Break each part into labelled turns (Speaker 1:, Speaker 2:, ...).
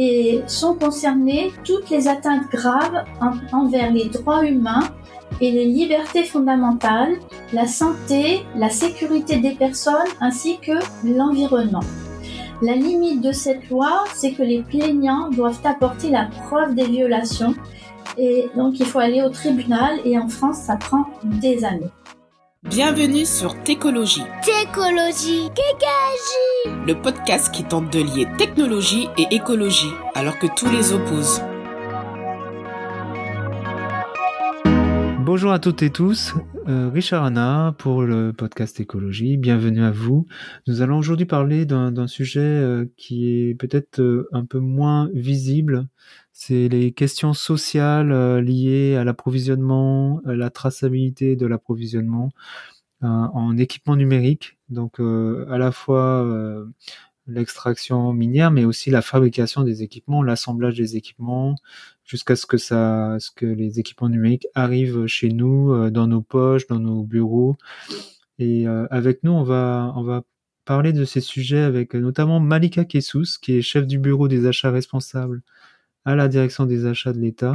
Speaker 1: et sont concernées toutes les atteintes graves envers les droits humains et les libertés fondamentales, la santé, la sécurité des personnes ainsi que l'environnement. La limite de cette loi, c'est que les plaignants doivent apporter la preuve des violations et donc il faut aller au tribunal et en France ça prend des années.
Speaker 2: Bienvenue sur Técologie.
Speaker 3: Técologie, Kékagie.
Speaker 2: Le podcast qui tente de lier technologie et écologie alors que tous les opposent.
Speaker 4: Bonjour à toutes et tous, euh, Richard Anna pour le podcast Écologie, bienvenue à vous. Nous allons aujourd'hui parler d'un sujet euh, qui est peut-être euh, un peu moins visible, c'est les questions sociales euh, liées à l'approvisionnement, à la traçabilité de l'approvisionnement euh, en équipement numérique. Donc euh, à la fois l'extraction minière, mais aussi la fabrication des équipements, l'assemblage des équipements, jusqu'à ce que ça, ce que les équipements numériques arrivent chez nous, dans nos poches, dans nos bureaux. Et avec nous, on va, on va parler de ces sujets avec notamment Malika Kessous, qui est chef du bureau des achats responsables à la direction des achats de l'État,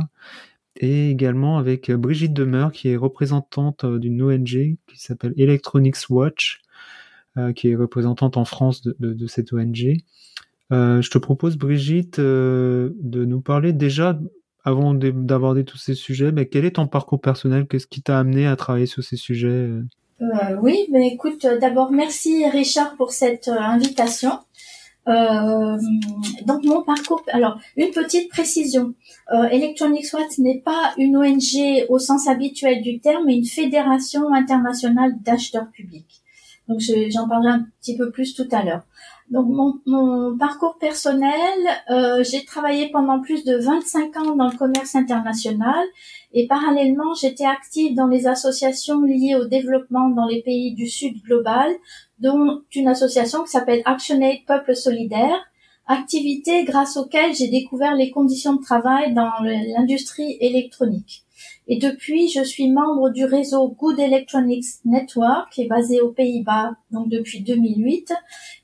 Speaker 4: et également avec Brigitte Demeur, qui est représentante euh, d'une ONG qui s'appelle Electronics Watch, euh, qui est représentante en France de, cette ONG. Euh, je te propose, Brigitte, de nous parler déjà, avant d'aborder tous ces sujets, quel est ton parcours personnel? Qu'est-ce qui t'a amené à travailler sur ces sujets
Speaker 1: Oui, mais écoute, d'abord, merci Richard pour cette invitation. Euh, donc mon parcours, alors une petite précision, euh, Electronics Watch n'est pas une ONG au sens habituel du terme, mais une fédération internationale d'acheteurs publics. Donc j'en parlerai un petit peu plus tout à l'heure. Donc mon, parcours personnel, euh, j'ai travaillé pendant plus de 25 ans dans le commerce international et parallèlement j'étais active dans les associations liées au développement dans les pays du Sud global, dont une association qui s'appelle ActionAid Peuple Solidaire, activité grâce auquel j'ai découvert les conditions de travail dans l'industrie électronique. Et depuis, je suis membre du réseau Good Electronics Network, qui est basé aux Pays-Bas, donc depuis 2008.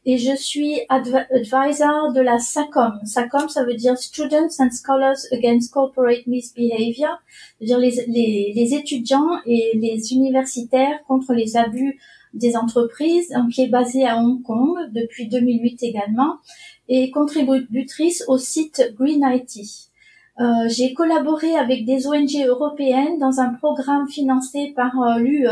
Speaker 1: Et je suis advisor de la SACOM. SACOM, ça veut dire Students and Scholars Against Corporate Misbehavior, c'est-à-dire les, les, étudiants et les universitaires contre les abus des entreprises, qui est basé à Hong Kong depuis 2008 également, et contributrice au site Green IT. Euh, j'ai collaboré avec des ONG européennes dans un programme financé par euh, l'UE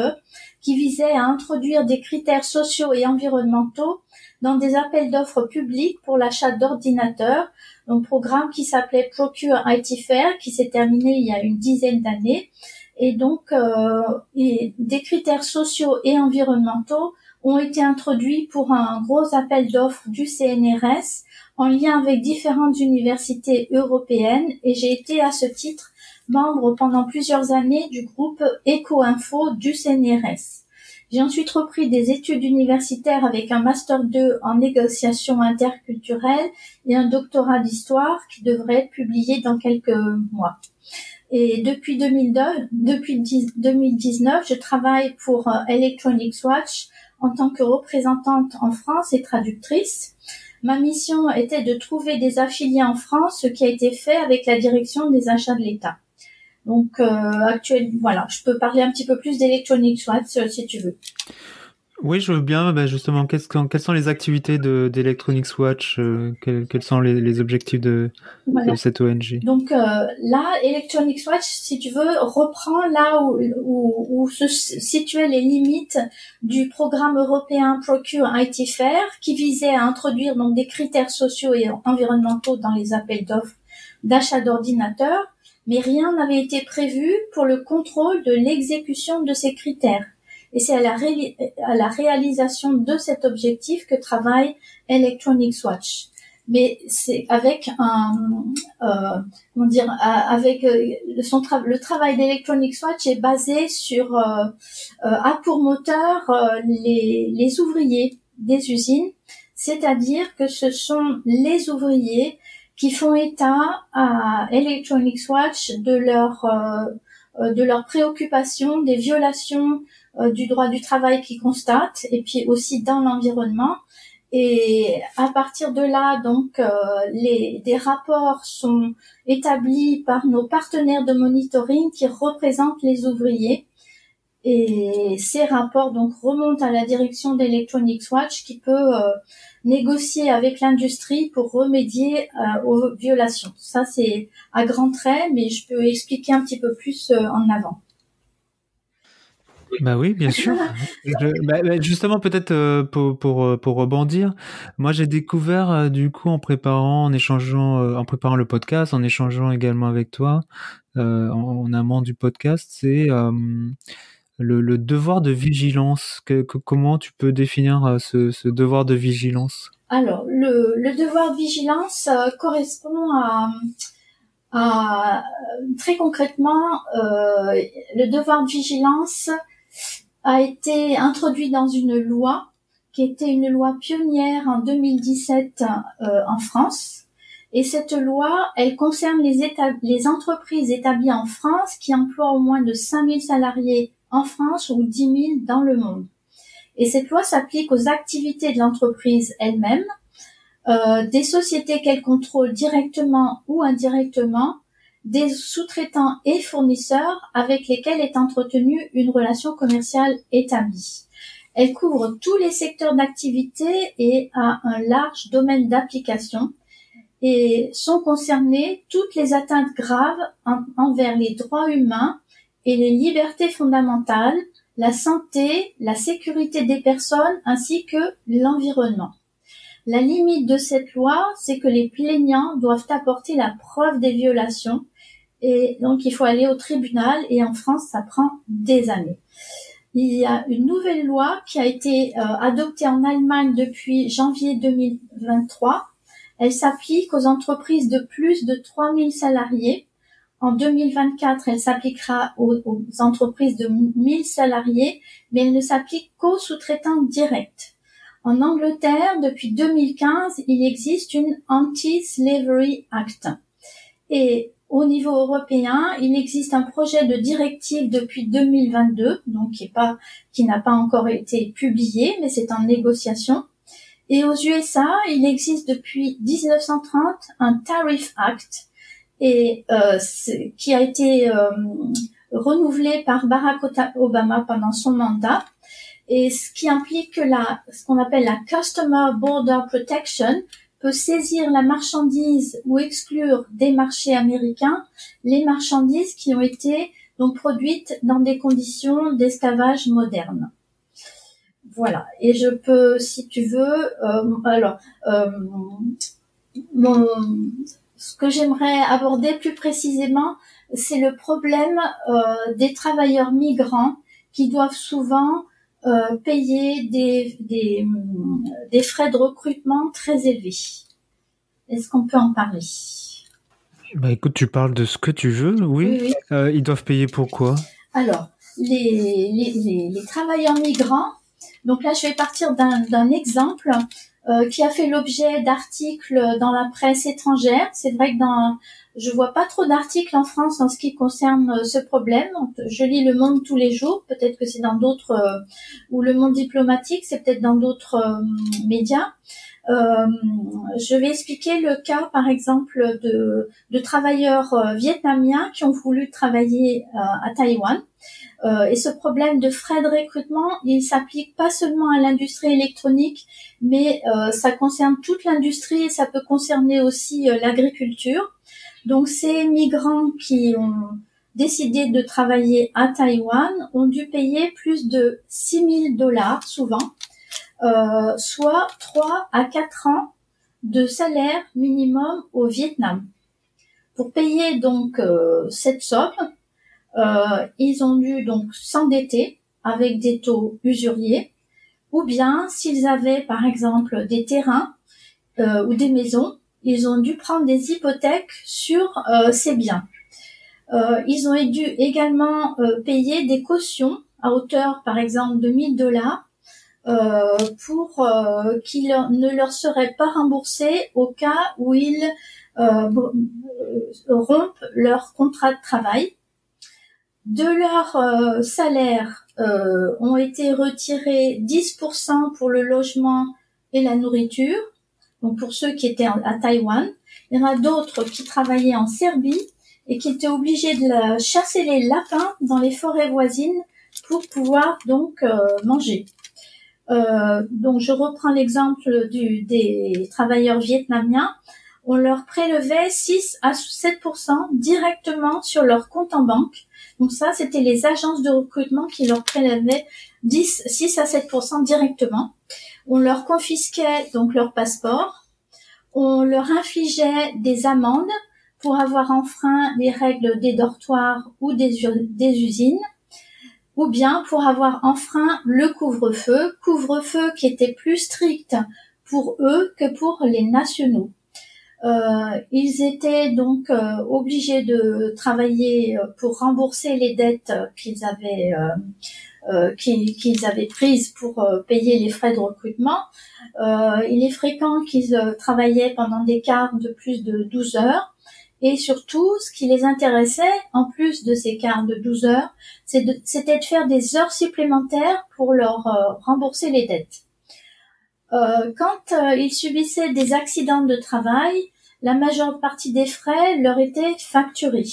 Speaker 1: qui visait à introduire des critères sociaux et environnementaux dans des appels d'offres publics pour l'achat d'ordinateurs, un programme qui s'appelait Procure IT Fair, qui s'est terminé il y a une dizaine d'années. Et donc, euh, des critères sociaux et environnementaux ont été introduits pour un gros appel d'offres du CNRS en lien avec différentes universités européennes et j'ai été à ce titre membre pendant plusieurs années du groupe EcoInfo du CNRS. J'ai ensuite repris des études universitaires avec un master 2 en négociation interculturelle et un doctorat d'histoire qui devrait être publié dans quelques mois. Et depuis 2002, depuis 2019, je travaille pour euh, Electronics Watch en tant que représentante en France et traductrice. Ma mission était de trouver des affiliés en France, ce qui a été fait avec la direction des achats de l'État. Donc, euh, actuellement, voilà, je peux parler un petit peu plus d'Electronic si tu veux.
Speaker 4: Oui, je veux bien. Ben justement, quelles, quelles sont les activités d'Electronics Watch euh, quels, quels, sont les, les objectifs de, de, cette ONG
Speaker 1: Donc euh, là, Electronics Watch, si tu veux, reprend là où, où, où, se situaient les limites du programme européen Procure IT Fair, qui visait à introduire donc des critères sociaux et environnementaux dans les appels d'offres d'achat d'ordinateurs, mais rien n'avait été prévu pour le contrôle de l'exécution de ces critères. Et c'est à la, à la réalisation de cet objectif que travaille Electronics Watch. Mais c'est avec un, euh, comment dire, avec euh, le travail d'Electronics Watch est basé sur euh, euh a pour moteur euh, les, les ouvriers des usines, c'est-à-dire que ce sont les ouvriers qui font état à Electronics Watch de leur euh, de leurs préoccupations, des violations euh, du droit du travail qu'ils constatent, et puis aussi dans l'environnement. Et à partir de là, donc, euh, les, des rapports sont établis par nos partenaires de monitoring qui représentent les ouvriers. Et ces rapports donc remontent à la direction d'Electronics Watch qui peut euh, négocier avec l'industrie pour remédier euh, aux violations. Ça, c'est à grands traits, mais je peux expliquer un petit peu plus en avant.
Speaker 4: Bah oui, bien sûr. Bah, bah, justement, peut-être euh, pour, pour, euh, pour rebondir, moi j'ai découvert euh, du coup en préparant, en échangeant, en préparant le podcast, en échangeant également avec toi en, amont du podcast, c'est le, devoir de vigilance. Comment tu peux définir ce, ce, devoir de vigilance?
Speaker 1: Alors, le, devoir de vigilance correspond à, très concrètement le devoir de vigilance a été introduit dans une loi qui était une loi pionnière en 2017 euh, en France. Et cette loi, elle concerne les entreprises établies en France qui emploient au moins de 5000 salariés en France ou 10 000 dans le monde. Et cette loi s'applique aux activités de l'entreprise elle-même, euh, des sociétés qu'elle contrôle directement ou indirectement, des sous-traitants et fournisseurs avec lesquels est entretenue une relation commerciale établie. Elle couvre tous les secteurs d'activité et a un large domaine d'application et sont concernées toutes les atteintes graves envers les droits humains et les libertés fondamentales, la santé, la sécurité des personnes ainsi que l'environnement. La limite de cette loi, c'est que les plaignants doivent apporter la preuve des violations et donc il faut aller au tribunal et en France ça prend des années. Il y a une nouvelle loi qui a été euh, adoptée en Allemagne depuis janvier 2023. Elle s'applique aux entreprises de plus de 3000 salariés. En 2024, elle s'appliquera aux, entreprises de 1000 salariés, mais elle ne s'applique qu'aux sous-traitants directs. En Angleterre, depuis 2015, il existe une Anti-Slavery Act. Et au niveau européen, il existe un projet de directive depuis 2022, donc qui qui n'a pas encore été publié, mais c'est en négociation. Et aux USA, il existe depuis 1930 un Tariff Act, et euh, qui a été euh, renouvelé par Barack Obama pendant son mandat, et ce qui implique la, ce qu'on appelle la Customer Border Protection, peut saisir la marchandise ou exclure des marchés américains les marchandises qui ont été donc produites dans des conditions d'esclavage moderne. Voilà. Et je peux, si tu veux, euh, alors, euh, mon, ce que j'aimerais aborder plus précisément, c'est le problème euh, des travailleurs migrants qui doivent souvent euh, payer des, des, des frais de recrutement très élevés. Est-ce qu'on peut en parler?
Speaker 4: Bah écoute, tu parles de ce que tu veux, oui. Euh, ils doivent payer pourquoi
Speaker 1: Alors, les, les, les, travailleurs migrants, donc là je vais partir d'un exemple qui a fait l'objet d'articles dans la presse étrangère. C'est vrai que dans je vois pas trop d'articles en France en ce qui concerne euh, ce problème. Je lis Le Monde tous les jours. Peut-être que c'est dans d'autres euh, ou Le Monde diplomatique, c'est peut-être dans d'autres euh, médias. Je vais expliquer le cas, par exemple, de, de travailleurs vietnamiens qui ont voulu travailler à Taïwan. et ce problème de frais de recrutement, il s'applique pas seulement à l'industrie électronique, mais ça concerne toute l'industrie et ça peut concerner aussi l'agriculture. Donc ces migrants qui ont décidé de travailler à Taïwan ont dû payer plus de 6 000 dollars souvent, euh, soit 3 à 4 ans de salaire minimum au Vietnam. Pour payer donc euh, cette somme, euh, ils ont dû donc s'endetter avec des taux usuriers, ou bien s'ils avaient par exemple des terrains ou des maisons, ils ont dû prendre des hypothèques sur ces biens. Ils ont dû également payer des cautions à hauteur, par exemple, de 1000 dollars pour qu'ils ne leur seraient pas remboursés au cas où ils rompent leur contrat de travail. De leur salaire ont été retirés 10% pour le logement et la nourriture. Donc pour ceux qui étaient à Taïwan, il y en a d'autres qui travaillaient en Serbie et qui étaient obligés de chasser les lapins dans les forêts voisines pour pouvoir donc euh, manger. Euh, donc je reprends l'exemple des travailleurs vietnamiens. On leur prélevait 6 à 7% directement sur leur compte en banque. Donc ça, c'était les agences de recrutement qui leur prélevaient 10, 6 à 7% directement. On leur confisquait donc leur passeport. On leur infligeait des amendes pour avoir enfreint les règles des dortoirs ou des, des usines ou bien pour avoir enfreint le couvre-feu, couvre-feu qui était plus strict pour eux que pour les nationaux. Euh, ils étaient donc euh, obligés de travailler euh, pour rembourser les dettes qu'ils avaient qu'ils avaient prises pour payer les frais de recrutement. il est fréquent qu'ils travaillaient pendant des quarts de plus de 12 heures et surtout, ce qui les intéressait, en plus de ces quarts de 12 heures, c'était de, faire des heures supplémentaires pour leur euh, rembourser les dettes. Euh, quand euh, ils subissaient des accidents de travail, la majeure partie des frais leur était facturés.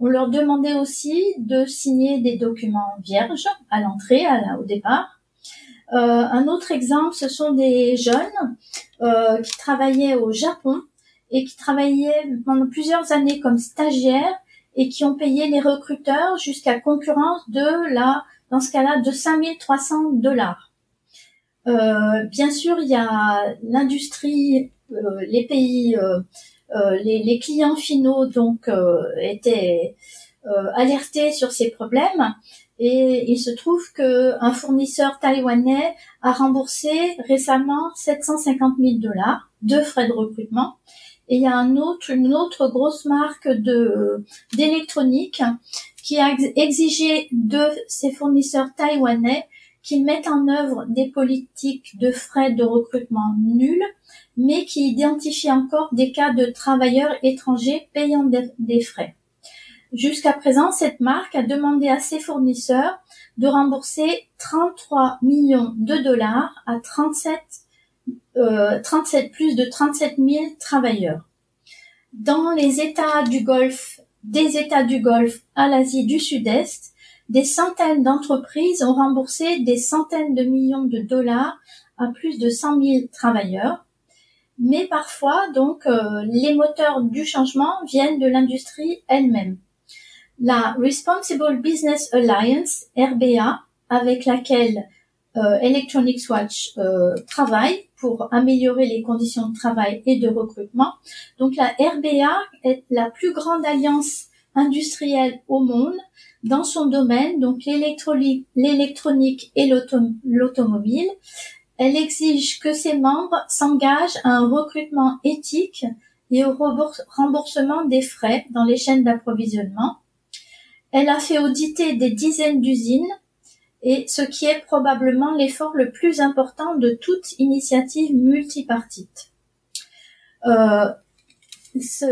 Speaker 1: On leur demandait aussi de signer des documents vierges à l'entrée, au départ. un autre exemple, ce sont des jeunes qui travaillaient au Japon et qui travaillaient pendant plusieurs années comme stagiaires et qui ont payé les recruteurs jusqu'à concurrence de la, dans ce cas-là, de 5300 dollars. Euh, bien sûr, il y a l'industrie, euh, les pays, euh, euh les, les, clients finaux donc euh, étaient euh, alertés sur ces problèmes et il se trouve que un fournisseur taïwanais a remboursé récemment 750 000 dollars de frais de recrutement et il y a une autre grosse marque d'électronique qui a exigé de ses fournisseurs taïwanais qu'ils mettent en œuvre des politiques de frais de recrutement nuls, mais qui identifient encore des cas de travailleurs étrangers payant des frais. Jusqu'à présent, cette marque a demandé à ses fournisseurs de rembourser 33 millions de dollars à 37 37, euh, plus de 37 000 travailleurs. Dans les États du Golfe, des États du Golfe à l'Asie du Sud-Est, des centaines d'entreprises ont remboursé des centaines de millions de dollars à plus de 100 000 travailleurs. Mais parfois, donc, euh, les moteurs du changement viennent de l'industrie elle-même. La Responsible Business Alliance, RBA, avec laquelle euh, Electronics Watch travaille, pour améliorer les conditions de travail et de recrutement. Donc la RBA est la plus grande alliance industrielle au monde dans son domaine, donc l'électronique et l'automobile. Elle exige que ses membres s'engagent à un recrutement éthique et au remboursement des frais dans les chaînes d'approvisionnement. Elle a fait auditer des dizaines d'usines et ce qui est probablement l'effort le plus important de toute initiative multipartite. Euh, ce,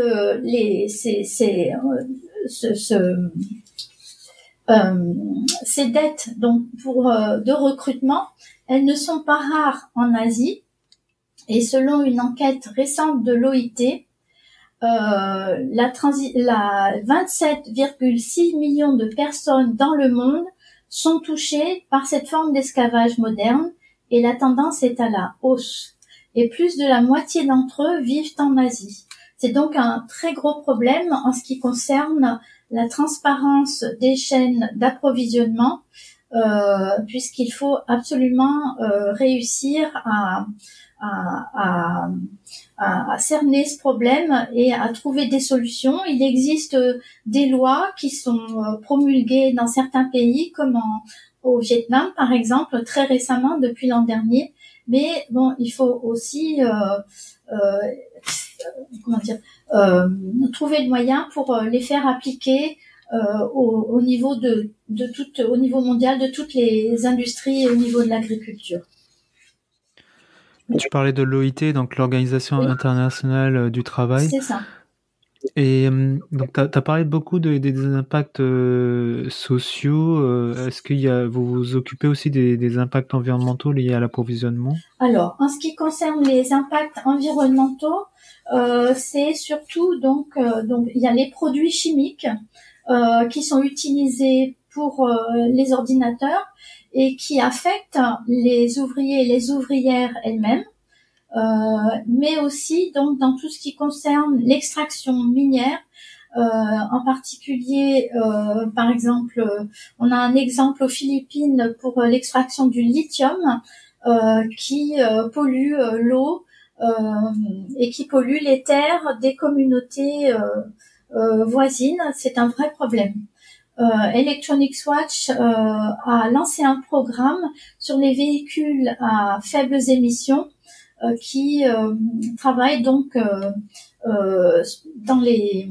Speaker 1: euh, ces dettes donc pour euh, de recrutement, elles ne sont pas rares en Asie et selon une enquête récente de l'OIT, euh, la, la 27,6 millions de personnes dans le monde sont touchés par cette forme d'esclavage moderne et la tendance est à la hausse. Et plus de la moitié d'entre eux vivent en Asie. C'est donc un très gros problème en ce qui concerne la transparence des chaînes d'approvisionnement, euh, puisqu'il faut absolument euh, réussir à, cerner ce problème et à trouver des solutions. Il existe des lois qui sont euh, promulguées dans certains pays, comme au Vietnam par exemple, très récemment depuis l'an dernier. Mais bon, il faut aussi euh, euh, comment dire euh, trouver le moyen pour euh, les faire appliquer au, au, niveau de, de au niveau mondial de toutes les industries et au niveau de l'agriculture.
Speaker 4: Tu parlais de l'OIT, donc l'Organisation internationale euh, du travail.
Speaker 1: C'est ça.
Speaker 4: Et euh, donc, tu as, parlé beaucoup de, des impacts euh, sociaux. Euh, est-ce que y a, vous vous occupez aussi des, des impacts environnementaux liés à l'approvisionnement?
Speaker 1: Alors, en ce qui concerne les impacts environnementaux, c'est surtout donc donc il y a les produits chimiques qui sont utilisés pour les ordinateurs et qui affectent les ouvriers et les ouvrières elles-mêmes. Euh, mais aussi donc dans tout ce qui concerne l'extraction minière. Euh, en particulier, euh, par exemple, on a un exemple aux Philippines pour l'extraction du lithium qui pollue l'eau et qui pollue les terres des communautés voisines. C'est un vrai problème. Euh, Electronics Watch euh, a lancé un programme sur les véhicules à faibles émissions euh, qui euh, travaille donc dans les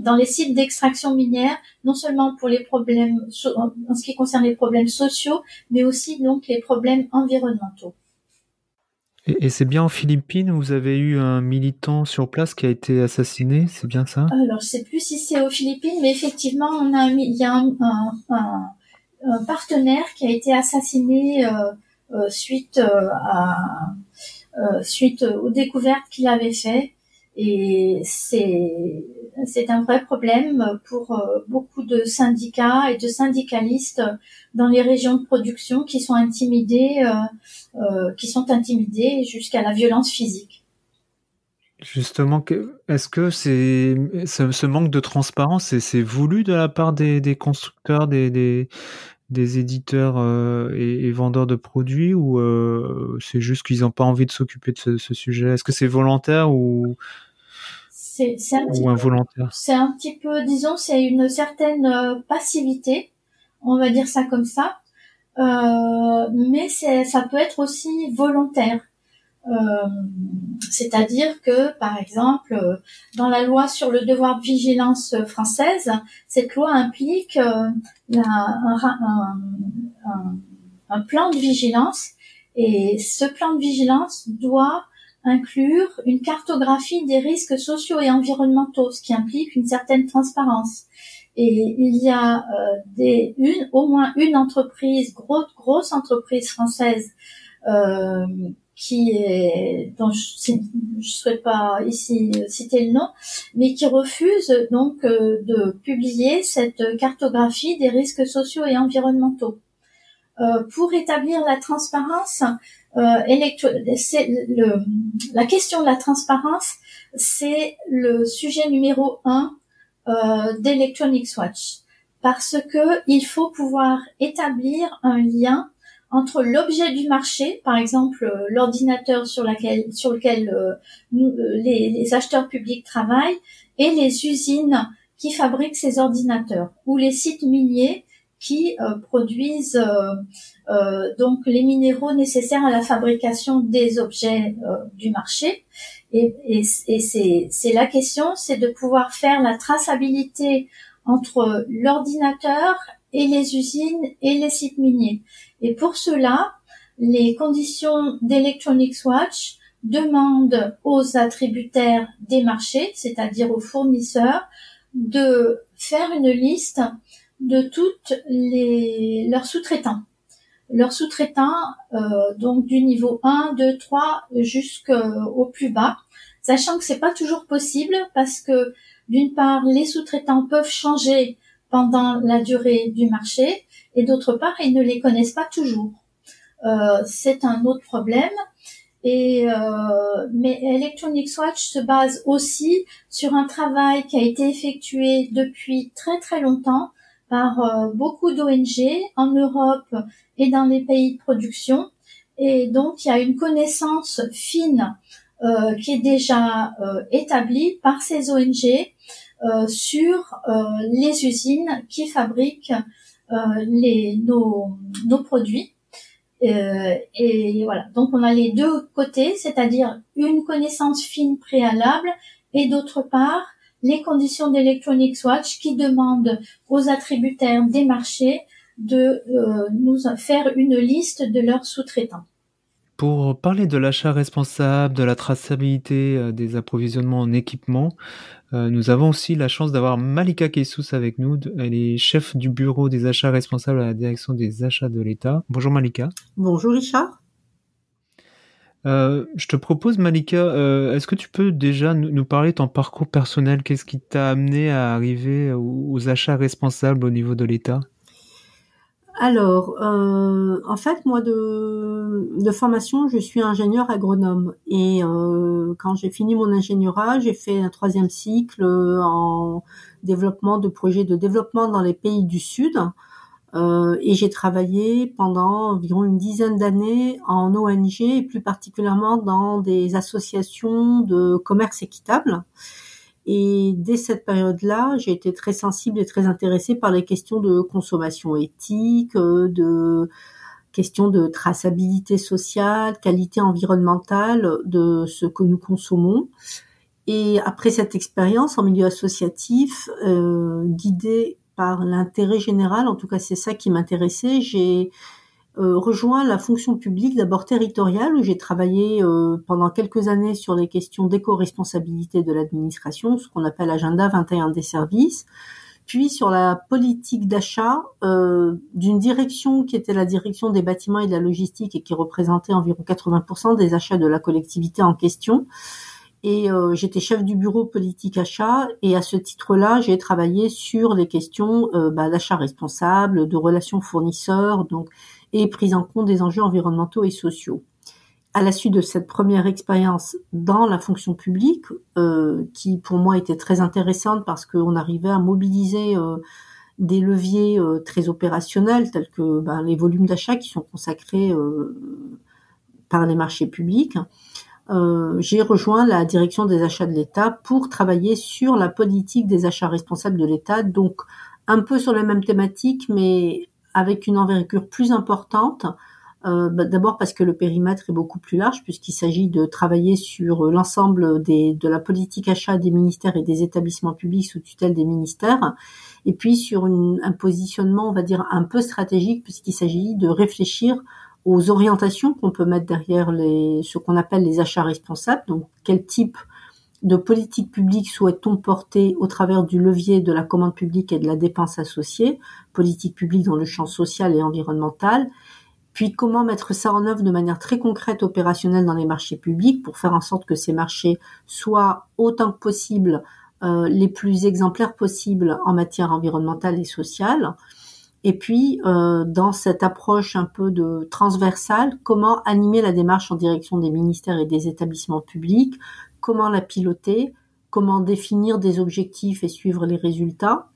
Speaker 1: dans les sites d'extraction minière, non seulement pour les problèmes en ce qui concerne les problèmes sociaux, mais aussi donc les problèmes environnementaux.
Speaker 4: Et, c'est bien en Philippines où vous avez eu un militant sur place qui a été assassiné, c'est bien ça?
Speaker 1: Alors je sais plus si c'est aux Philippines, mais effectivement on a il y a un, un, partenaire qui a été assassiné euh, suite à euh, suite aux découvertes qu'il avait fait. Et c'est c'est un vrai problème pour euh, beaucoup de syndicats et de syndicalistes dans les régions de production qui sont intimidés, euh, qui sont intimidés jusqu'à la violence physique.
Speaker 4: Justement, est-ce que c'est ce, manque de transparence, c'est voulu de la part des, constructeurs, des, éditeurs euh, et, vendeurs de produits ou euh, c'est juste qu'ils n'ont pas envie de s'occuper de ce, sujet? Est-ce que c'est volontaire ou
Speaker 1: c'est ou involontaire C'est un petit peu, disons, c'est une certaine euh, passivité, on va dire ça comme ça, mais ça peut être aussi volontaire. Euh, c'est-à-dire que, par exemple, dans la loi sur le devoir de vigilance française, cette loi implique euh, un, un, plan de vigilance. Et ce plan de vigilance doit inclure une cartographie des risques sociaux et environnementaux, ce qui implique une certaine transparence. Et il y a euh, des, une, au moins une entreprise, grosse, grosse entreprise française, euh, qui est, dont je ne souhaite pas ici citer le nom, mais qui refuse donc euh, de publier cette cartographie des risques sociaux et environnementaux. Euh, pour établir la transparence, euh, le, la question de la transparence, c'est le sujet numéro un euh, d'Electronics Watch, parce que il faut pouvoir établir un lien entre l'objet du marché, par exemple euh, l'ordinateur sur, sur lequel euh, euh, les, acheteurs publics travaillent, et les usines qui fabriquent ces ordinateurs, ou les sites miniers qui produisent donc les minéraux nécessaires à la fabrication des objets du marché. Et, et c'est la question, c'est de pouvoir faire la traçabilité entre l'ordinateur et les usines et les sites miniers. Et pour cela, les conditions d'Electronics Watch demandent aux attributaires des marchés, c'est-à-dire aux fournisseurs, de faire une liste de toutes les leurs sous-traitants. Leurs sous-traitants, euh, donc du niveau 1, 2, 3 jusqu'au plus bas, sachant que c'est pas toujours possible parce que d'une part, les sous-traitants peuvent changer pendant la durée du marché et d'autre part, ils ne les connaissent pas toujours. Euh, c'est un autre problème. Et euh, mais Electronics Watch se base aussi sur un travail qui a été effectué depuis très très longtemps par euh, beaucoup d'ONG en Europe et dans les pays de production. Et donc il y a une connaissance fine euh, qui est déjà euh, établie par ces ONG euh, sur euh, les usines qui fabriquent euh, les, nos, nos produits. et voilà, donc on a les deux côtés, c'est-à-dire une connaissance fine préalable et d'autre part les conditions d'Electronics Watch qui demandent aux attributaires des marchés de nous faire une liste de leurs sous-traitants.
Speaker 4: Pour parler de l'achat responsable, de la traçabilité euh, des approvisionnements en équipement, euh, nous avons aussi la chance d'avoir Malika Kessous avec nous. Elle est chef du bureau des achats responsables à la direction des achats de l'État. Bonjour Malika.
Speaker 5: Bonjour Richard.
Speaker 4: Euh, je te propose, Malika, est-ce que tu peux déjà nous, parler de ton parcours personnel? Qu'est-ce qui t'a amené à arriver aux achats responsables au niveau de l'État?
Speaker 5: Alors, euh, en fait, moi de, formation, je suis ingénieur agronome. Et euh, quand j'ai fini mon ingénierat, j'ai fait un troisième cycle en développement de projets de développement dans les pays du Sud. Euh, et j'ai travaillé pendant environ une dizaine d'années en ONG et plus particulièrement dans des associations de commerce équitable. Et dès cette période-là, j'ai été très sensible et très intéressée par les questions de consommation éthique, de questions de traçabilité sociale, qualité environnementale de ce que nous consommons. Et après cette expérience en milieu associatif, euh, guidée par l'intérêt général, en tout cas c'est ça qui m'intéressait, j'ai euh, rejoint la fonction publique d'abord territoriale où j'ai travaillé euh, pendant quelques années sur les questions d'éco-responsabilité de l'administration, ce qu'on appelle agenda 21 des services, puis sur la politique d'achat euh, d'une direction qui était la direction des bâtiments et de la logistique et qui représentait environ 80% des achats de la collectivité en question. Et j'étais chef du bureau politique achat et à ce titre-là, j'ai travaillé sur les questions bah, d'achat responsable, de relations fournisseurs, donc et prise en compte des enjeux environnementaux et sociaux. À la suite de cette première expérience dans la fonction publique, euh, qui pour moi était très intéressante parce qu'on arrivait à mobiliser euh, des leviers euh, très opérationnels tels que ben, les volumes d'achat qui sont consacrés par les marchés publics, j'ai rejoint la direction des achats de l'État pour travailler sur la politique des achats responsables de l'État, donc un peu sur la même thématique, mais avec une envergure plus importante. Euh, bah, d'abord parce que le périmètre est beaucoup plus large puisqu'il s'agit de travailler sur l'ensemble de la politique achat des ministères et des établissements publics sous tutelle des ministères, et puis sur un positionnement, on va dire, un peu stratégique puisqu'il s'agit de réfléchir aux orientations qu'on peut mettre derrière les, ce qu'on appelle les achats responsables, donc quel type de politique publique souhaite-t-on porter au travers du levier de la commande publique et de la dépense associée, politique publique dans le champ social et environnemental, puis comment mettre ça en œuvre de manière très concrète, opérationnelle dans les marchés publics pour faire en sorte que ces marchés soient autant que possible euh, les plus exemplaires possibles en matière environnementale et sociale? Et puis, euh, dans cette approche un peu de transversale, comment animer la démarche en direction des ministères et des établissements publics comment la piloter, comment définir des objectifs et suivre les résultats,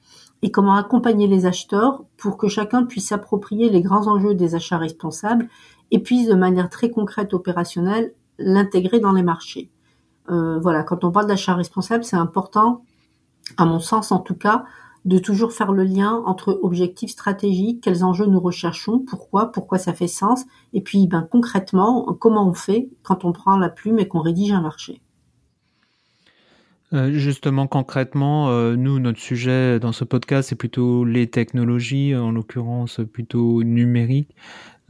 Speaker 5: et comment accompagner les acheteurs pour que chacun puisse s'approprier les grands enjeux des achats responsables et puisse de manière très concrète, opérationnelle, l'intégrer dans les marchés. Euh, voilà, quand on parle d'achat responsable, c'est important, à mon sens en tout cas, de toujours faire le lien entre objectifs stratégiques, quels enjeux nous recherchons, pourquoi, pourquoi ça fait sens, et puis ben, concrètement, comment on fait quand on prend la plume et qu'on rédige un marché.
Speaker 4: Euh, justement, concrètement, euh, nous, notre sujet dans ce podcast, c'est plutôt les technologies, en l'occurrence plutôt numériques.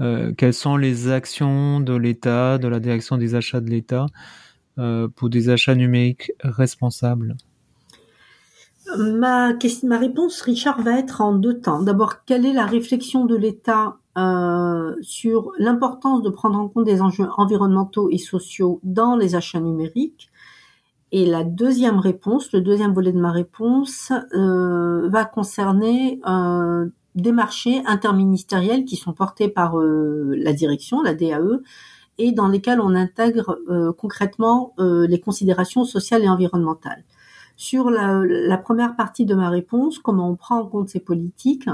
Speaker 4: Euh, quelles sont les actions de l'État, de la direction des achats de l'État, pour des achats numériques responsables?
Speaker 5: Ma, réponse, Richard, va être en deux temps. D'abord, quelle est la réflexion de l'État sur l'importance de prendre en compte des enjeux environnementaux et sociaux dans les achats numériques? Et la deuxième réponse, le deuxième volet de ma réponse, euh, va concerner euh, des marchés interministériels qui sont portés par euh, la direction, la DAE, et dans lesquels on intègre euh, concrètement euh, les considérations sociales et environnementales. Sur la, première partie de ma réponse, comment on prend en compte ces politiques,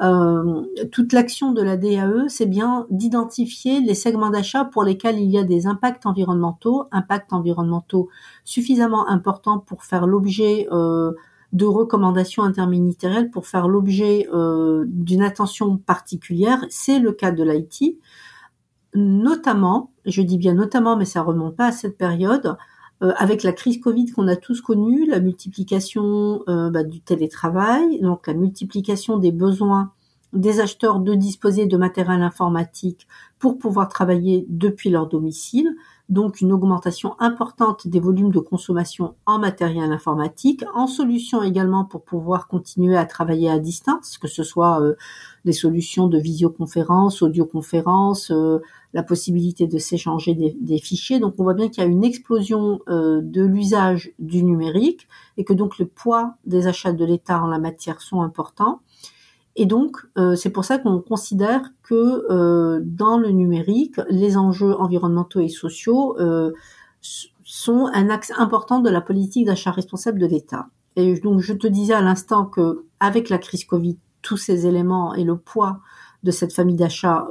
Speaker 5: euh, toute l'action de la DAE, c'est bien d'identifier les segments d'achat pour lesquels il y a des impacts environnementaux, impacts environnementaux suffisamment importants pour faire l'objet euh, de recommandations interministérielles, pour faire l'objet euh, d'une attention particulière. C'est le cas de l'IT, notamment, je dis bien notamment, mais ça remonte pas à cette période, euh, avec la crise Covid qu'on a tous connue, la multiplication euh, bah, du télétravail, donc la multiplication des besoins des acheteurs de disposer de matériel informatique pour pouvoir travailler depuis leur domicile, donc une augmentation importante des volumes de consommation en matériel informatique, en solutions également pour pouvoir continuer à travailler à distance, que ce soit euh, les solutions de visioconférence, audioconférence, euh, la possibilité de s'échanger des, fichiers. Donc on voit bien qu'il y a une explosion euh, de l'usage du numérique et que donc le poids des achats de l'État en la matière sont importants. Et donc, euh, c'est pour ça qu'on considère que euh, dans le numérique, les enjeux environnementaux et sociaux euh, sont un axe important de la politique d'achat responsable de l'État. Et donc, je te disais à l'instant que avec la crise Covid, tous ces éléments et le poids de cette famille d'achat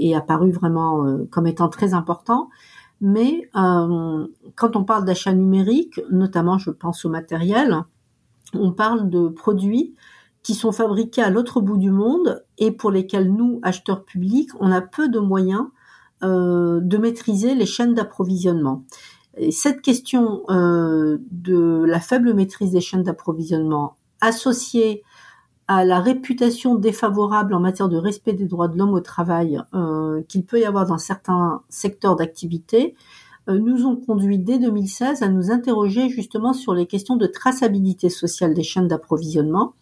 Speaker 5: est apparu vraiment comme étant très important. Mais quand on parle d'achat numérique, notamment je pense au matériel, on parle de produits qui sont fabriqués à l'autre bout du monde et pour lesquels nous, acheteurs publics, on a peu de moyens euh, de maîtriser les chaînes d'approvisionnement. Et cette question euh, de la faible maîtrise des chaînes d'approvisionnement associée à la réputation défavorable en matière de respect des droits de l'homme au travail euh, qu'il peut y avoir dans certains secteurs d'activité, nous ont conduit dès 2016 à nous interroger justement sur les questions de traçabilité sociale des chaînes d'approvisionnement.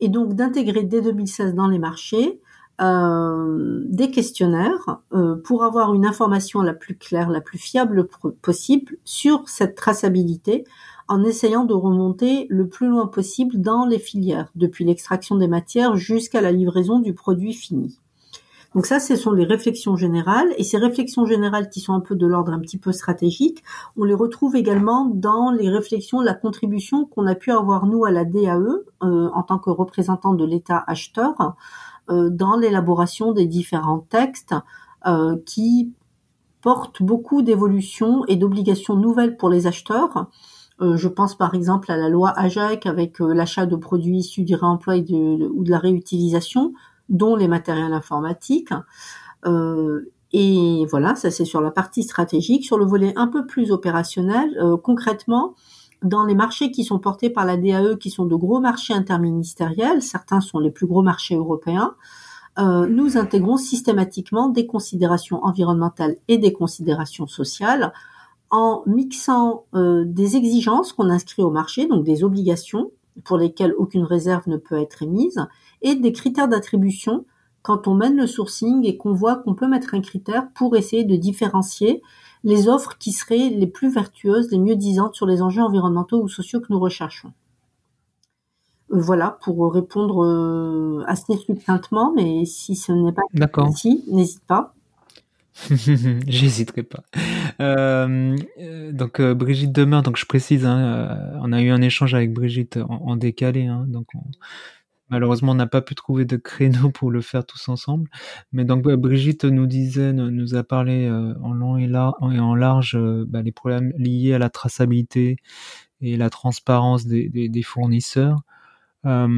Speaker 5: Et donc d'intégrer dès 2016 dans les marchés euh, des questionnaires euh, pour avoir une information la plus claire, la plus fiable possible sur cette traçabilité en essayant de remonter le plus loin possible dans les filières, depuis l'extraction des matières jusqu'à la livraison du produit fini. Donc ça, ce sont les réflexions générales. Et ces réflexions générales qui sont un peu de l'ordre un petit peu stratégique, on les retrouve également dans les réflexions, la contribution qu'on a pu avoir, nous, à la DAE, euh, en tant que représentant de l'État acheteur, euh, dans l'élaboration des différents textes euh, qui portent beaucoup d'évolutions et d'obligations nouvelles pour les acheteurs. Je pense par exemple à la loi AJAC avec l'achat de produits issus du réemploi ou de la réutilisation, dont les matériels informatiques. Euh, et voilà, ça c'est sur la partie stratégique. Sur le volet un peu plus opérationnel, euh, concrètement, dans les marchés qui sont portés par la DAE, qui sont de gros marchés interministériels, certains sont les plus gros marchés européens, euh, nous intégrons systématiquement des considérations environnementales et des considérations sociales en mixant des exigences qu'on inscrit au marché, donc des obligations pour lesquelles aucune réserve ne peut être émise, et des critères d'attribution quand on mène le sourcing et qu'on voit qu'on peut mettre un critère pour essayer de différencier les offres qui seraient les plus vertueuses, les mieux disantes sur les enjeux environnementaux ou sociaux que nous recherchons. Euh, voilà, pour répondre euh, assez succinctement, mais si ce n'est pas
Speaker 4: ainsi,
Speaker 5: n'hésite pas.
Speaker 4: J'hésiterai pas. Euh, donc Brigitte Demeure, donc je précise, hein, on a eu un échange avec Brigitte en, décalé, hein, donc on, Malheureusement, on n'a pas pu trouver de créneau pour le faire tous ensemble. Mais donc, Brigitte nous disait, nous a parlé euh, en long et, en large euh, bah, les problèmes liés à la traçabilité et la transparence des, fournisseurs. Euh,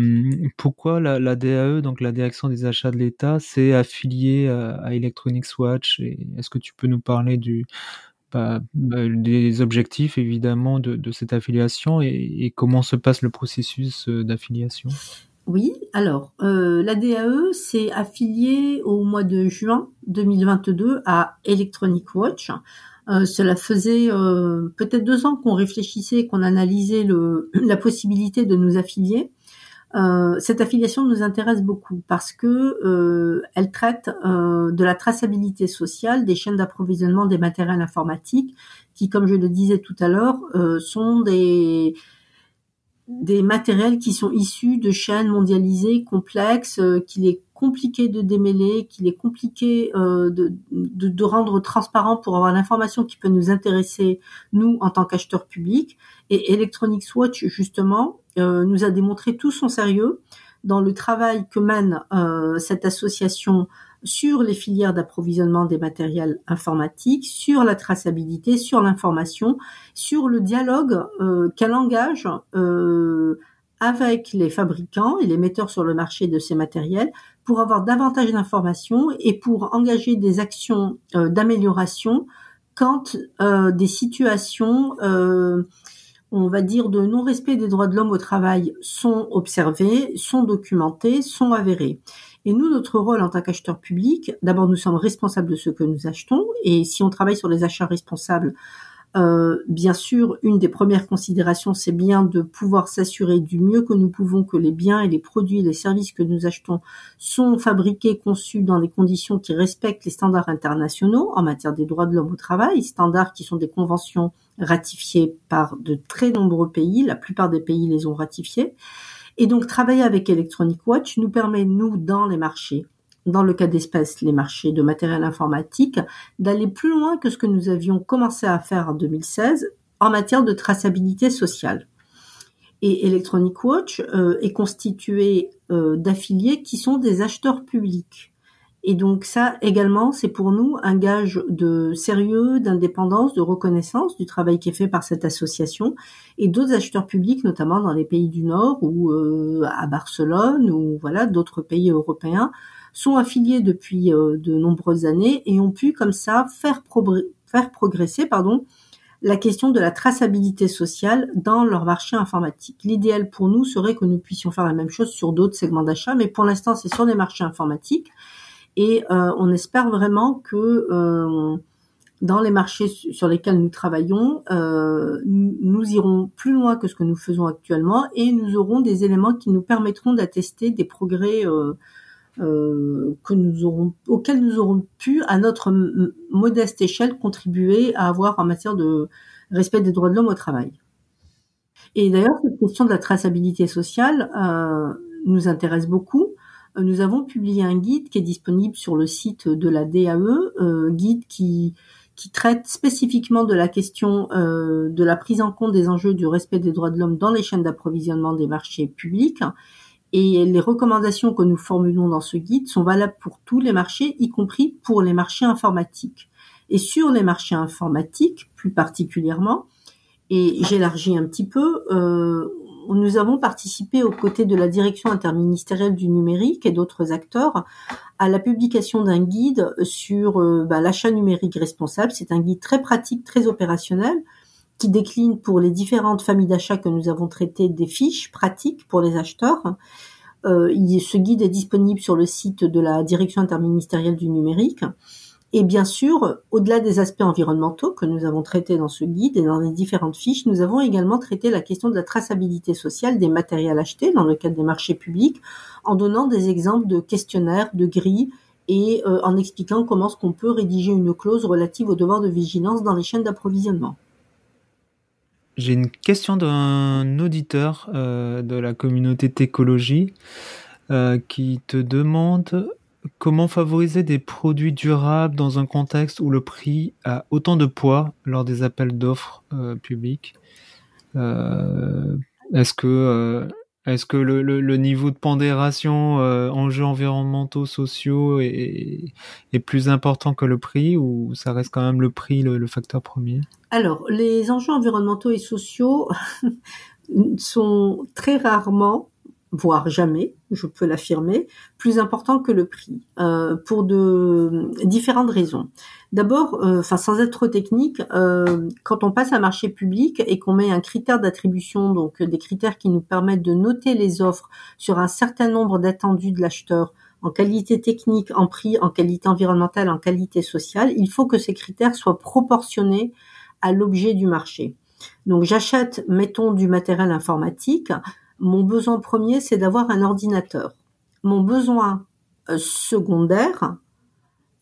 Speaker 4: pourquoi la, DAE, donc la Direction des achats de l'État, s'est affiliée à, Electronics Watch Est-ce que tu peux nous parler bah, bah, des objectifs évidemment de, cette affiliation et, comment se passe le processus d'affiliation?
Speaker 5: Oui, alors euh, la DAE s'est affiliée au mois de juin 2022 à Electronic Watch. Euh, cela faisait euh, peut-être deux ans qu'on réfléchissait, qu'on analysait la possibilité de nous affilier. Euh, cette affiliation nous intéresse beaucoup parce que elle traite de la traçabilité sociale des chaînes d'approvisionnement des matériels informatiques, qui, comme je le disais tout à l'heure, sont des des matériels qui sont issus de chaînes mondialisées complexes, euh, qu'il est compliqué de démêler, qu'il est compliqué euh, de, de, rendre transparent pour avoir l'information qui peut nous intéresser, nous, en tant qu'acheteurs publics. Et Electronics Watch, justement, euh, nous a démontré tout son sérieux dans le travail que mène cette association sur les filières d'approvisionnement des matériels informatiques, sur la traçabilité, sur l'information, sur le dialogue euh, qu'elle engage euh, avec les fabricants et les metteurs sur le marché de ces matériels pour avoir davantage d'informations et pour engager des actions euh, d'amélioration quand des situations on va dire, de non-respect des droits de l'homme au travail sont observées, sont documentées, sont avérées. Et nous, notre rôle en tant qu'acheteur public, d'abord, nous sommes responsables de ce que nous achetons. Et si on travaille sur les achats responsables, euh, bien sûr, une des premières considérations, c'est bien de pouvoir s'assurer du mieux que nous pouvons que les biens et les produits, les services que nous achetons sont fabriqués, conçus dans des conditions qui respectent les standards internationaux en matière des droits de l'homme au travail, standards qui sont des conventions ratifiées par de très nombreux pays. La plupart des pays les ont ratifiées. Et donc, travailler avec Electronic Watch nous permet, nous, dans les marchés, dans le cas d'espèces, les marchés de matériel informatique, d'aller plus loin que ce que nous avions commencé à faire en 2016 en matière de traçabilité sociale. Et Electronic Watch euh, est constitué euh, d'affiliés qui sont des acheteurs publics. Et donc ça également, c'est pour nous un gage de sérieux, d'indépendance, de reconnaissance du travail qui est fait par cette association et d'autres acheteurs publics, notamment dans les pays du Nord ou euh, à Barcelone ou voilà d'autres pays européens, sont affiliés depuis euh, de nombreuses années et ont pu comme ça faire, faire progresser pardon, la question de la traçabilité sociale dans leur marché informatique. L'idéal pour nous serait que nous puissions faire la même chose sur d'autres segments d'achat, mais pour l'instant c'est sur les marchés informatiques. Et euh, on espère vraiment que euh, dans les marchés sur lesquels nous travaillons, euh, nous, irons plus loin que ce que nous faisons actuellement et nous aurons des éléments qui nous permettront d'attester des progrès que nous aurons, auxquels nous aurons pu, à notre modeste échelle, contribuer à avoir en matière de respect des droits de l'homme au travail. Et d'ailleurs, cette question de la traçabilité sociale nous intéresse beaucoup nous avons publié un guide qui est disponible sur le site de la DAE, euh, guide qui traite spécifiquement de la question euh, de la prise en compte des enjeux du respect des droits de l'homme dans les chaînes d'approvisionnement des marchés publics. Et les recommandations que nous formulons dans ce guide sont valables pour tous les marchés, y compris pour les marchés informatiques. Et sur les marchés informatiques, plus particulièrement, et j'élargis un petit peu, euh, nous avons participé aux côtés de la direction interministérielle du numérique et d'autres acteurs à la publication d'un guide sur euh, bah, l'achat numérique responsable. C'est un guide très pratique, très opérationnel, qui décline pour les différentes familles d'achats que nous avons traitées des fiches pratiques pour les acheteurs. Euh, ce guide est disponible sur le site de la direction interministérielle du numérique. Et bien sûr, au-delà des aspects environnementaux que nous avons traités dans ce guide et dans les différentes fiches, nous avons également traité la question de la traçabilité sociale des matériels achetés dans le cadre des marchés publics, en donnant des exemples de questionnaires, de grilles et euh, en expliquant comment est-ce qu'on peut rédiger une clause relative au devoir de vigilance dans les chaînes d'approvisionnement.
Speaker 4: J'ai une question d'un auditeur euh, de la communauté Técologie euh, qui te demande Comment favoriser des produits durables dans un contexte où le prix a autant de poids lors des appels d'offres euh, publics? Euh, Est-ce que, euh, est-ce que le, niveau de pondération enjeux environnementaux, sociaux est, plus important que le prix ou ça reste quand même le prix le facteur premier?
Speaker 5: Alors, les enjeux environnementaux et sociaux sont très rarement voire jamais, je peux l'affirmer, plus important que le prix, euh, pour de différentes raisons. D'abord, euh, enfin sans être trop technique, euh, quand on passe à marché public et qu'on met un critère d'attribution, donc des critères qui nous permettent de noter les offres sur un certain nombre d'attendus de l'acheteur en qualité technique, en prix, en qualité environnementale, en qualité sociale, il faut que ces critères soient proportionnés à l'objet du marché. Donc j'achète, mettons, du matériel informatique. Mon besoin premier, c'est d'avoir un ordinateur. Mon besoin euh, secondaire,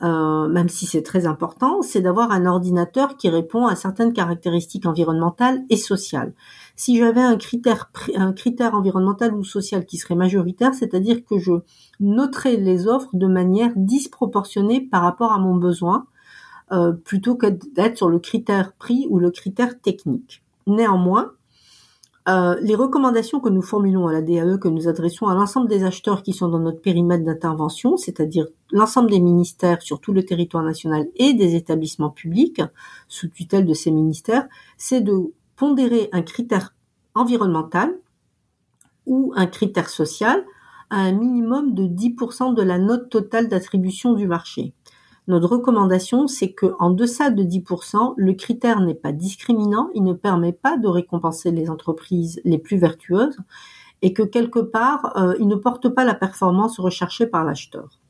Speaker 5: euh, même si c'est très important, c'est d'avoir un ordinateur qui répond à certaines caractéristiques environnementales et sociales. Si j'avais un critère, un critère environnemental ou social qui serait majoritaire, c'est-à-dire que je noterais les offres de manière disproportionnée par rapport à mon besoin, euh, plutôt que d'être sur le critère prix ou le critère technique. Néanmoins, euh, les recommandations que nous formulons à la DAE, que nous adressons à l'ensemble des acheteurs qui sont dans notre périmètre d'intervention, c'est-à-dire l'ensemble des ministères sur tout le territoire national et des établissements publics sous tutelle de ces ministères, c'est de pondérer un critère environnemental ou un critère social à un minimum de 10% de la note totale d'attribution du marché. Notre recommandation, c'est que en deçà de 10%, le critère n'est pas discriminant, il ne permet pas de récompenser les entreprises les plus vertueuses et que quelque part, euh, il ne porte pas la performance recherchée par l'acheteur.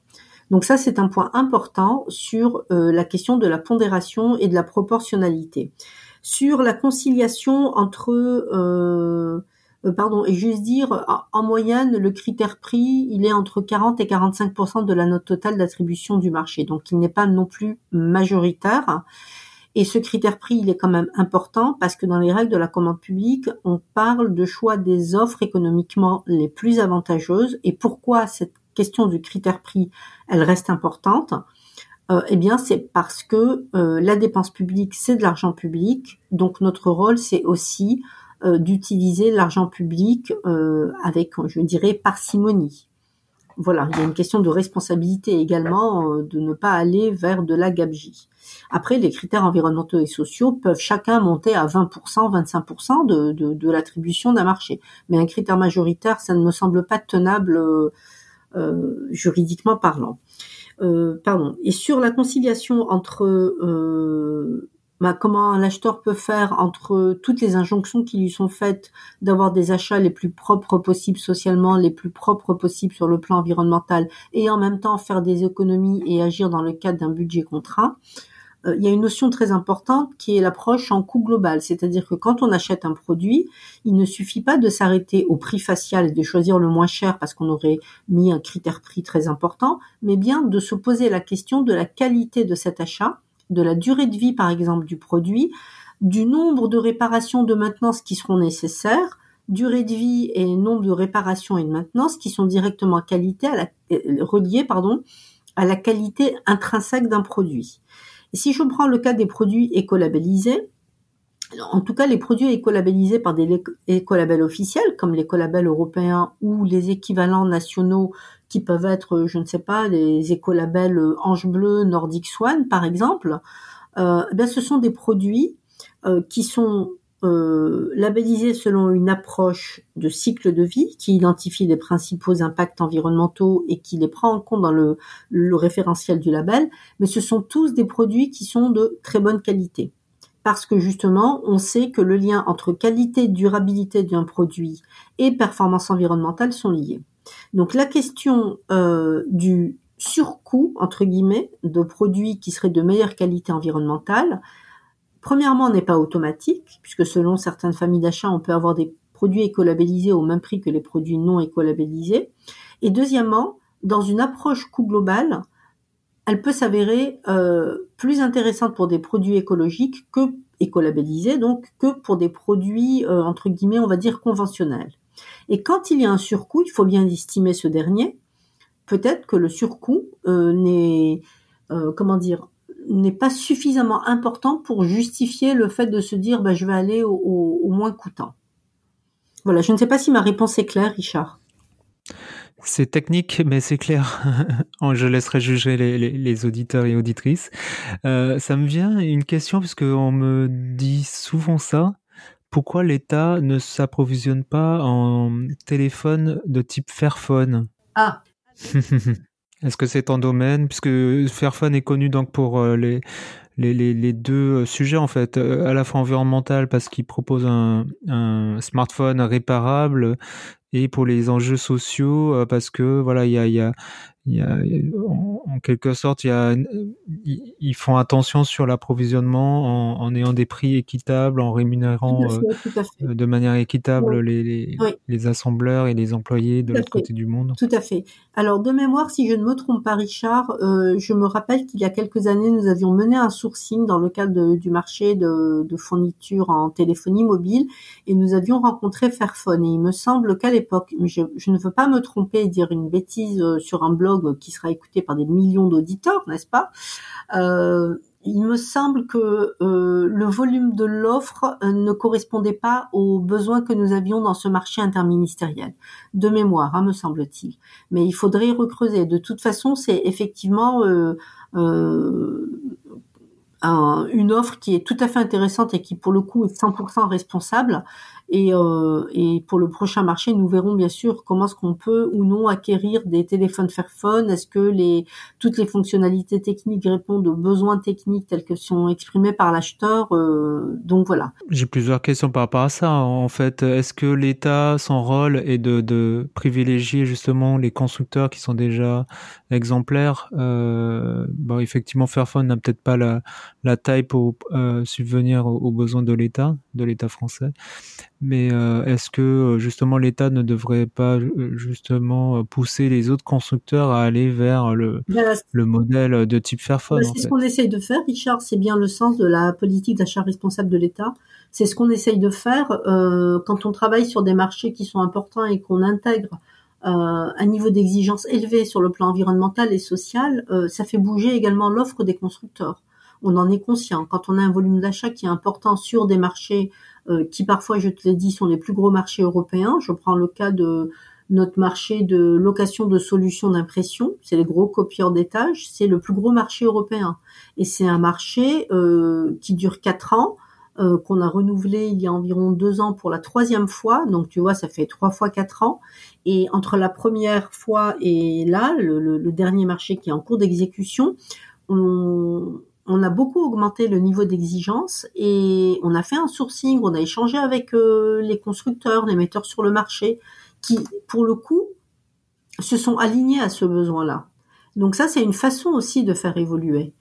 Speaker 5: Donc ça, c'est un point important sur euh, la question de la pondération et de la proportionnalité. Sur la conciliation entre, euh, euh, pardon, et juste dire, en, moyenne, le critère prix, il est entre 40 et 45% de la note totale d'attribution du marché. Donc il n'est pas non plus majoritaire. Et ce critère prix, il est quand même important parce que dans les règles de la commande publique, on parle de choix des offres économiquement les plus avantageuses. Et pourquoi cette question du critère prix, elle reste importante? Euh, Eh bien, c'est parce que euh, la dépense publique, c'est de l'argent public. Donc notre rôle, c'est aussi d'utiliser l'argent public avec, je dirais, parcimonie voilà, il y a une question de responsabilité également euh, de ne pas aller vers de la gabegie. Après, les critères environnementaux et sociaux peuvent chacun monter à 20%, 25% de, de, l'attribution d'un marché. Mais un critère majoritaire, ça ne me semble pas tenable euh, euh juridiquement parlant. Euh, pardon. Et sur la conciliation entre euh, bah, comment l'acheteur peut faire entre toutes les injonctions qui lui sont faites d'avoir des achats les plus propres possibles socialement, les plus propres possibles sur le plan environnemental, et en même temps faire des économies et agir dans le cadre d'un budget contraint. Euh, il y a une notion très importante qui est l'approche en coût global, c'est-à-dire que quand on achète un produit, il ne suffit pas de s'arrêter au prix facial et de choisir le moins cher parce qu'on aurait mis un critère prix très important, mais bien de se poser la question de la qualité de cet achat de la durée de vie, par exemple, du produit, du nombre de réparations de maintenance qui seront nécessaires, durée de vie et nombre de réparations et de maintenance qui sont directement qualité à la, euh, reliés à la qualité intrinsèque d'un produit. Si je prends le cas des produits écolabellisés, en tout cas les produits écolabellisés par des écolabels officiels comme l'écolabel européen ou les équivalents nationaux qui peuvent être, je ne sais pas, les écolabels euh, Ange Bleu, Nordic Swan, par exemple, euh, ben ce sont des produits euh, qui sont labellisés selon une approche de cycle de vie qui identifie les principaux impacts environnementaux et qui les prend en compte dans le référentiel du label, mais ce sont tous des produits qui sont de très bonne qualité parce que justement, on sait que le lien entre qualité durabilité d'un produit et performance environnementale sont liés. Donc la question euh, du surcoût, entre guillemets, de produits qui seraient de meilleure qualité environnementale, premièrement, n'est pas automatique, puisque selon certaines familles d'achat, on peut avoir des produits écolabellisés au même prix que les produits non écolabellisés. Et deuxièmement, dans une approche coût global, elle peut s'avérer euh, plus intéressante pour des produits écologiques que écolabellisés, donc que pour des produits euh, entre guillemets, on va dire conventionnels. Et quand il y a un surcoût, il faut bien estimer ce dernier. Peut-être que le surcoût euh, n'est, comment dire, n'est pas suffisamment important pour justifier le fait de se dire, bah, je vais aller au, moins coûtant. Voilà, je ne sais pas si ma réponse est claire, Richard.
Speaker 4: C'est technique, mais c'est clair. je laisserai juger les, auditeurs et auditrices. Euh, ça me vient une question, parce qu'on me dit souvent ça. Pourquoi l'État ne s'approvisionne pas en téléphone de type Fairphone?
Speaker 5: Ah.
Speaker 4: Est-ce que c'est ton domaine? Puisque Fairphone est connu donc pour euh, les, les, les, deux euh, sujets en fait, à la fois environnemental parce qu'il propose un, un, smartphone réparable et pour les enjeux sociaux parce que voilà il y a, y a il y a, en, quelque sorte, il y a, ils font attention sur l'approvisionnement en, en, ayant des prix équitables, en rémunérant euh, de manière équitable les, les, les, assembleurs et les employés de l'autre côté du monde.
Speaker 5: Tout à fait. Alors, de mémoire, si je ne me trompe pas, Richard, euh, je me rappelle qu'il y a quelques années, nous avions mené un sourcing dans le cadre du marché de, de fourniture en téléphonie mobile et nous avions rencontré Fairphone. Et il me semble qu'à l'époque, je, je ne veux pas me tromper et dire une bêtise euh, sur un blog qui sera écouté par des millions d'auditeurs, n'est-ce pas? Euh, il me semble que euh, le volume de l'offre euh, ne correspondait pas aux besoins que nous avions dans ce marché interministériel. De mémoire, hein, me semble-t-il. Mais il faudrait recreuser. De toute façon, c'est effectivement une offre qui est tout à fait intéressante et qui, pour le coup, est 100% responsable Et, euh, et pour le prochain marché, nous verrons bien sûr comment est-ce qu'on peut ou non acquérir des téléphones Fairphone. Est-ce que les toutes les fonctionnalités techniques répondent aux besoins techniques tels que sont exprimés par l'acheteur euh, Donc voilà.
Speaker 4: J'ai plusieurs questions par rapport à ça. En fait, est-ce que l'État, son rôle est de, de privilégier justement les constructeurs qui sont déjà exemplaires? Euh, effectivement, Fairphone n'a peut-être pas la, la taille pour euh, subvenir aux, aux besoins de l'État, de l'État français. Mais euh, est-ce que euh, justement l'État ne devrait pas euh, justement pousser les autres constructeurs à aller vers le,
Speaker 5: Ben,
Speaker 4: le modèle de type Fairphone
Speaker 5: Ben,
Speaker 4: en
Speaker 5: c'est ce qu'on essaye de faire, Richard. C'est bien le sens de la politique d'achat responsable de l'État. C'est ce qu'on essaye de faire euh, quand on travaille sur des marchés qui sont importants et qu'on intègre euh, un niveau d'exigence élevé sur le plan environnemental et social. euh, ça fait bouger également l'offre des constructeurs. On en est conscient. Quand on a un volume d'achat qui est important sur des marchés euh, qui parfois, je te l'ai dit, sont les plus gros marchés européens. Je prends le cas de notre marché de location de solutions d'impression, c'est les gros copieurs d'étage, c'est le plus gros marché européen. Et c'est un marché euh, qui dure quatre ans, euh, qu'on a renouvelé il y a environ deux ans pour la troisième fois. Donc tu vois, ça fait trois fois quatre ans. Et entre la première fois et là, le, le- le dernier marché qui est en cours d'exécution, on, on a beaucoup augmenté le niveau d'exigence et on a fait un sourcing, on a échangé avec euh, les constructeurs, les metteurs sur le marché, qui, pour le coup, se sont alignés à ce besoin-là. Donc ça, c'est une façon aussi de faire évoluer.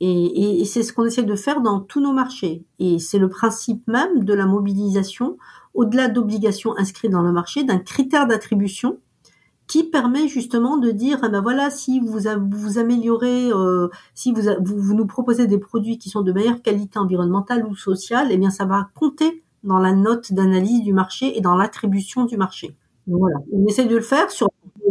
Speaker 5: Et, c'est ce qu'on essaie de faire dans tous nos marchés. Et c'est le principe même de la mobilisation, au-delà d'obligations inscrites dans le marché, d'un critère d'attribution qui permet justement de dire, ah ben voilà, si vous vous améliorez, euh, si vous, vous, vous nous proposez des produits qui sont de meilleure qualité environnementale ou sociale, eh bien ça va compter dans la note d'analyse du marché et dans l'attribution du marché. Donc voilà, on essaie de le faire sur,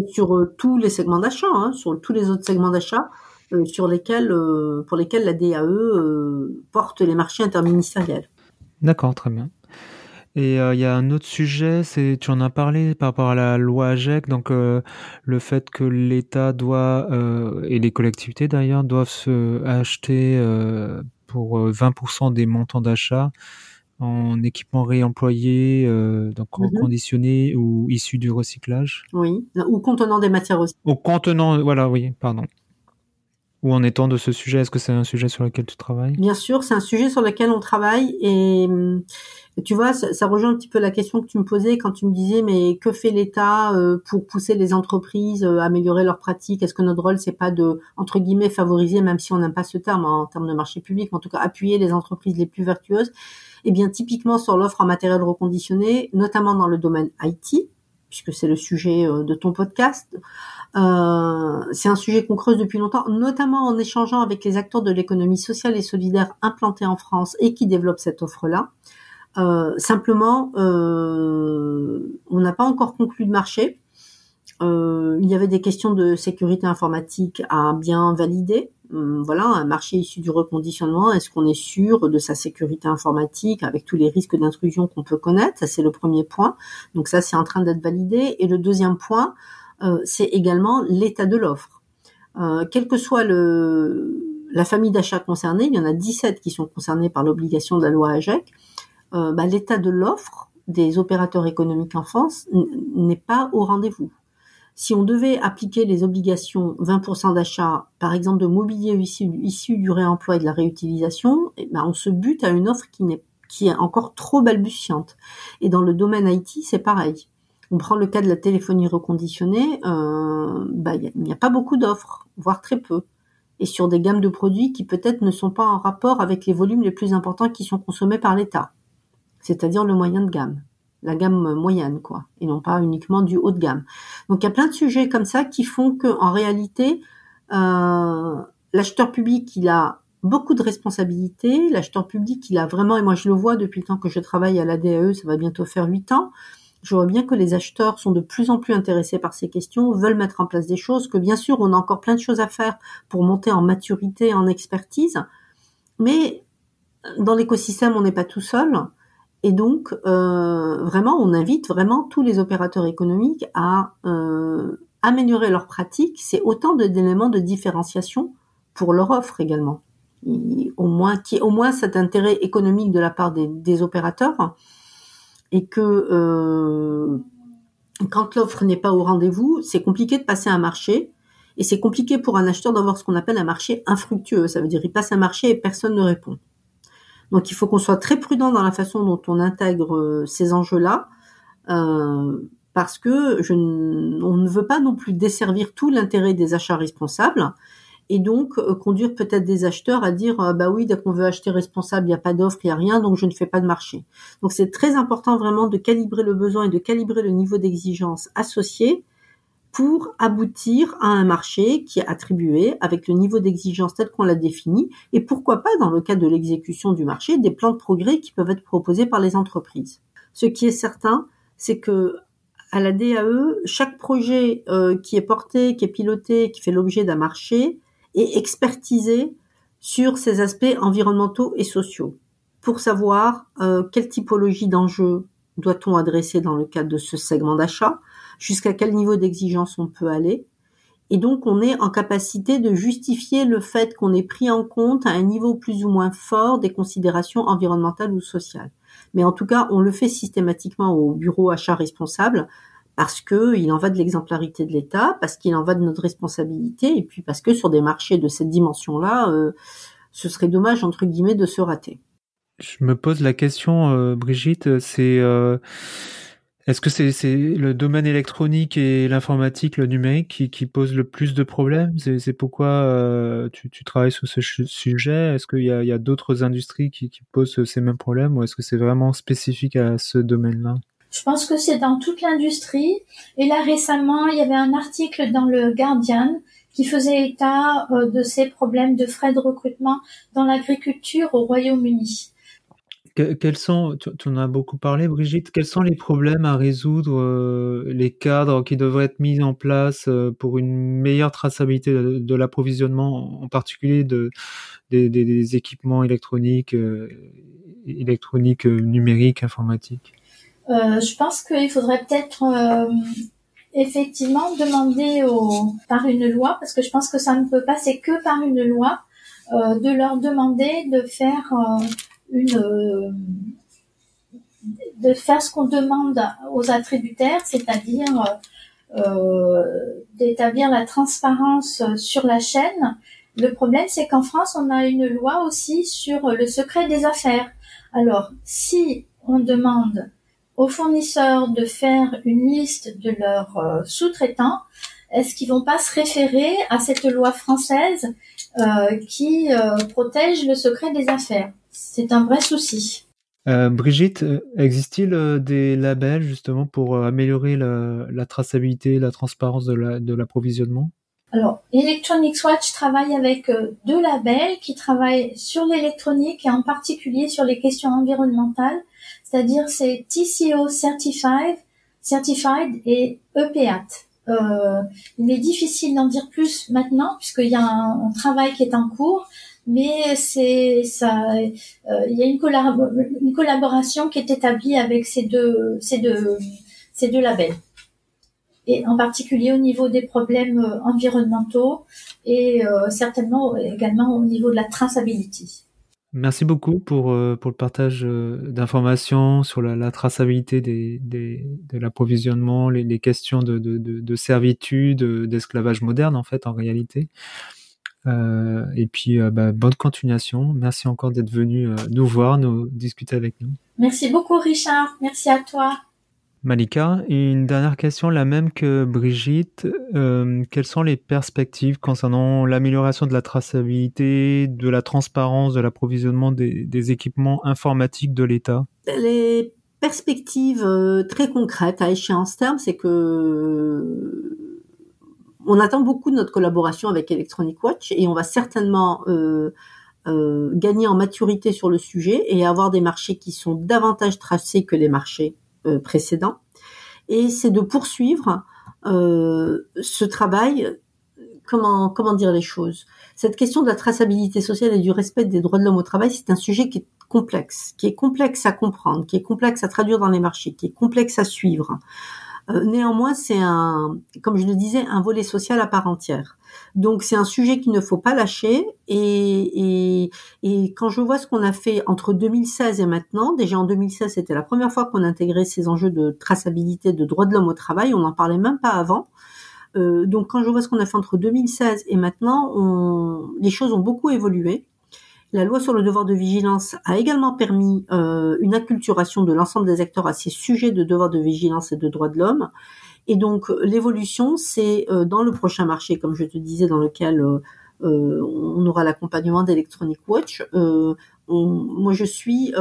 Speaker 5: sur euh, tous les segments d'achat, hein, sur tous les autres segments d'achat euh, sur lesquels, euh, pour lesquels la DAE euh, porte les marchés interministériels.
Speaker 4: D'accord, très bien. Et euh, il y a un autre sujet, c'est tu en as parlé par rapport à la loi AGEC, donc euh, le fait que l'État doit euh, et les collectivités d'ailleurs doivent se acheter pour euh, 20% des montants d'achat en équipement réemployé, donc
Speaker 5: Mhm.
Speaker 4: reconditionné ou issu du recyclage.
Speaker 5: Oui, ou contenant des matières aussi.
Speaker 4: Au contenant, voilà, oui, pardon. Où en étant de ce sujet? Est-ce que c'est un sujet sur lequel tu travailles?
Speaker 5: Bien sûr, c'est un sujet sur lequel on travaille et hum, tu vois, ça, ça rejoint un petit peu la question que tu me posais quand tu me disais mais que fait l'État euh, pour pousser les entreprises euh, à améliorer leurs pratiques? Est-ce que notre rôle c'est pas de entre guillemets favoriser, même si on n'aime pas ce terme hein, en termes de marché public, mais en tout cas appuyer les entreprises les plus vertueuses? Eh bien, typiquement sur l'offre en matériel reconditionné, notamment dans le domaine IT, puisque c'est le sujet euh, de ton podcast. Euh, c'est un sujet qu'on creuse depuis longtemps, notamment en échangeant avec les acteurs de l'économie sociale et solidaire implantés en France et qui développent cette offre-là. Euh, simplement, euh, on n'a pas encore conclu de marché. Euh, il y avait des questions de sécurité informatique à bien valider. Hum, Voilà, un marché issu du reconditionnement, est-ce qu'on est sûr de sa sécurité informatique avec tous les risques d'intrusion qu'on peut connaître? Ça, c'est le premier point. Donc ça, c'est en train d'être validé. Et le deuxième point, euh, c'est également l'état de l'offre. Euh, quelle que soit le, la famille d'achats concernée, il y en a 17 qui sont concernés par l'obligation de la loi AGEC, euh, bah, l'état de l'offre des opérateurs économiques en France n'est pas au rendez-vous. Si on devait appliquer les obligations 20% d'achat, par exemple de mobilier issu, du réemploi et de la réutilisation, eh ben, on se bute à une offre qui, est encore trop balbutiante. Et dans le domaine IT, c'est pareil. On prend le cas de la téléphonie reconditionnée, euh, bah, il n'y a pas beaucoup d'offres, voire très peu. Et sur des gammes de produits qui peut-être ne sont pas en rapport avec les volumes les plus importants qui sont consommés par l'État. C'est-à-dire le moyen de gamme. La gamme moyenne, quoi. Et non pas uniquement du haut de gamme. Donc il y a plein de sujets comme ça qui font que, en réalité, euh, l'acheteur public, il a beaucoup de responsabilités. L'acheteur public, il a vraiment, et moi je le vois depuis le temps que je travaille à la DAE, ça va bientôt faire huit ans, je vois bien que les acheteurs sont de plus en plus intéressés par ces questions, veulent mettre en place des choses, que bien sûr, on a encore plein de choses à faire pour monter en maturité, en expertise, mais dans l'écosystème, on n'est pas tout seul. Et donc, euh, vraiment, on invite vraiment tous les opérateurs économiques à euh, améliorer leurs pratiques. C'est autant d'éléments de différenciation pour leur offre également. Et au moins, au moins cet intérêt économique de la part des, des opérateurs et que euh, quand l'offre n'est pas au rendez-vous, c'est compliqué de passer un marché. Et c'est compliqué pour un acheteur d'avoir ce qu'on appelle un marché infructueux. Ça veut dire il passe un marché et personne ne répond. Donc il faut qu'on soit très prudent dans la façon dont on intègre euh, ces enjeux-là, euh, parce que on ne veut pas non plus desservir tout l'intérêt des achats responsables et donc euh, conduire peut-être des acheteurs à dire bah oui dès qu'on veut acheter responsable il n'y a pas d'offre il n'y a rien donc je ne fais pas de marché. Donc c'est très important vraiment de calibrer le besoin et de calibrer le niveau d'exigence associé pour aboutir à un marché qui est attribué avec le niveau d'exigence tel qu'on l'a défini et pourquoi pas dans le cas de l'exécution du marché des plans de progrès qui peuvent être proposés par les entreprises. Ce qui est certain, c'est que à la DAE, chaque projet euh, qui est porté, qui est piloté, qui fait l'objet d'un marché est expertisé sur ses aspects environnementaux et sociaux pour savoir euh, quelle typologie d'enjeux doit-on adresser dans le cadre de ce segment d'achat, jusqu'à quel niveau d'exigence on peut aller. Et donc, on est en capacité de justifier le fait qu'on ait pris en compte à un niveau plus ou moins fort des considérations environnementales ou sociales. Mais en tout cas, on le fait systématiquement au bureau achat responsable parce que il en va de l'exemplarité de l'État, parce qu'il en va de notre responsabilité, et puis parce que sur des marchés de cette dimension-là, euh, ce serait dommage entre guillemets de se rater.
Speaker 4: Je me pose la question, euh, Brigitte, c'est euh, est-ce que c'est le domaine électronique et l'informatique, le numérique, qui, pose le plus de problèmes? C'est pourquoi euh, tu, travailles sur ce sujet? Est-ce qu'il y a, a d'autres industries qui, qui, posent ces mêmes problèmes ou est-ce que c'est vraiment spécifique à ce domaine-là?
Speaker 1: Je pense que c'est dans toute l'industrie. Et là, récemment, il y avait un article dans le Guardian qui faisait état euh, de ces problèmes de frais de recrutement dans l'agriculture au Royaume-Uni
Speaker 4: quels sont, tu, en as beaucoup parlé, Brigitte, quels sont les problèmes à résoudre, euh, les cadres qui devraient être mis en place euh, pour une meilleure traçabilité de, l'approvisionnement, en particulier de, des, équipements électroniques, euh, électroniques, numériques, informatiques?
Speaker 1: Je pense qu'il faudrait peut-être effectivement demander par une loi, parce que je pense que ça ne peut passer que par une loi, de leur demander de faire une euh, de faire ce qu'on demande aux attributaires, c'est-à-dire euh, d'établir la transparence sur la chaîne. Le problème, c'est qu'en France, on a une loi aussi sur le secret des affaires. Alors, si on demande aux fournisseurs de faire une liste de leurs euh, sous-traitants, est-ce qu'ils vont pas se référer à cette loi française euh, qui euh, protège le secret des affaires? C'est un vrai souci.
Speaker 4: Euh, Brigitte, euh, existe-t-il euh, des labels justement pour améliorer la, traçabilité, la transparence de l'approvisionnement?
Speaker 1: Alors, Electronics Watch travaille avec deux labels qui travaillent sur l'électronique et en particulier sur les questions environnementales, c'est-à-dire c'est TCO Certified, Certified et EPAT. il est difficile d'en dire plus maintenant puisqu'il y a un, travail qui est en cours, mais c'est ça euh, il y a une, collaboration qui est établie avec ces deux ces deux ces deux labels et en particulier au niveau des problèmes euh, environnementaux et euh, certainement également au niveau de la traçabilité.
Speaker 4: Merci beaucoup pour, pour le partage d'informations sur la, traçabilité de l'approvisionnement, les, questions de, de servitude, d'esclavage moderne en fait en réalité. Euh, et puis, euh, bah, bonne continuation. Merci encore d'être venu euh, nous voir, nous discuter avec nous.
Speaker 1: Merci beaucoup, Richard. Merci à toi.
Speaker 4: Malika, une dernière question, la même que Brigitte. quelles sont les perspectives concernant l'amélioration de la traçabilité, de la transparence, de l'approvisionnement des, des, équipements informatiques de l'État?
Speaker 5: Les perspectives très concrètes à échéance terme, c'est que on attend beaucoup de notre collaboration avec Electronic Watch et on va certainement euh, euh, gagner en maturité sur le sujet et avoir des marchés qui sont davantage tracés que les marchés euh, précédents. Et c'est de poursuivre ce travail. Comment comment dire les choses? Cette question de la traçabilité sociale et du respect des droits de l'homme au travail, c'est un sujet qui est complexe, qui est complexe à comprendre, qui est complexe à traduire dans les marchés, qui est complexe à suivre. Néanmoins, c'est un, comme je le disais, un volet social à part entière. Donc c'est un sujet qu'il ne faut pas lâcher. Et, et, et quand je vois ce qu'on a fait entre 2016 et maintenant, déjà en 2016 c'était la première fois qu'on intégrait ces enjeux de traçabilité, de droits de l'homme au travail. On n'en parlait même pas avant. Euh, donc quand je vois ce qu'on a fait entre 2016 et maintenant, on, les choses ont beaucoup évolué. La loi sur le devoir de vigilance a également permis euh, une acculturation de l'ensemble des acteurs à ces sujets de devoir de vigilance et de droits de l'homme. Et donc l'évolution, c'est euh, dans le prochain marché, comme je te disais, dans lequel euh, on aura l'accompagnement d'Electronic Watch. moi, je suis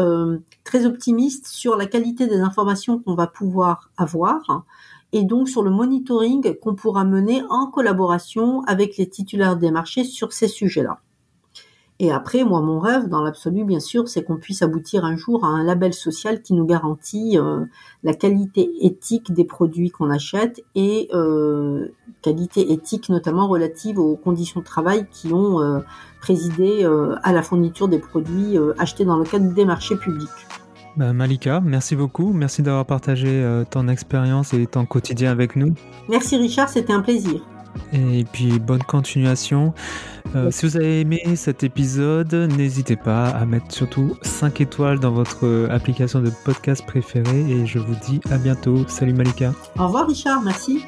Speaker 5: très optimiste sur la qualité des informations qu'on va pouvoir avoir et donc sur le monitoring qu'on pourra mener en collaboration avec les titulaires des marchés sur ces sujets-là. Et après, moi, mon rêve, dans l'absolu, bien sûr, c'est qu'on puisse aboutir un jour à un label social qui nous garantit euh, la qualité éthique des produits qu'on achète et euh, qualité éthique notamment relative aux conditions de travail qui ont euh, présidé à la fourniture des produits achetés dans le cadre des marchés publics.
Speaker 4: Bah, Malika, merci beaucoup. Merci d'avoir partagé ton expérience et ton quotidien avec nous.
Speaker 5: Merci Richard, c'était un plaisir.
Speaker 4: Et puis bonne continuation. Euh, si vous avez aimé cet épisode, n'hésitez pas à mettre surtout 5 étoiles dans votre application de podcast préférée et je vous dis à bientôt. Salut Malika.
Speaker 5: Au revoir Richard, merci.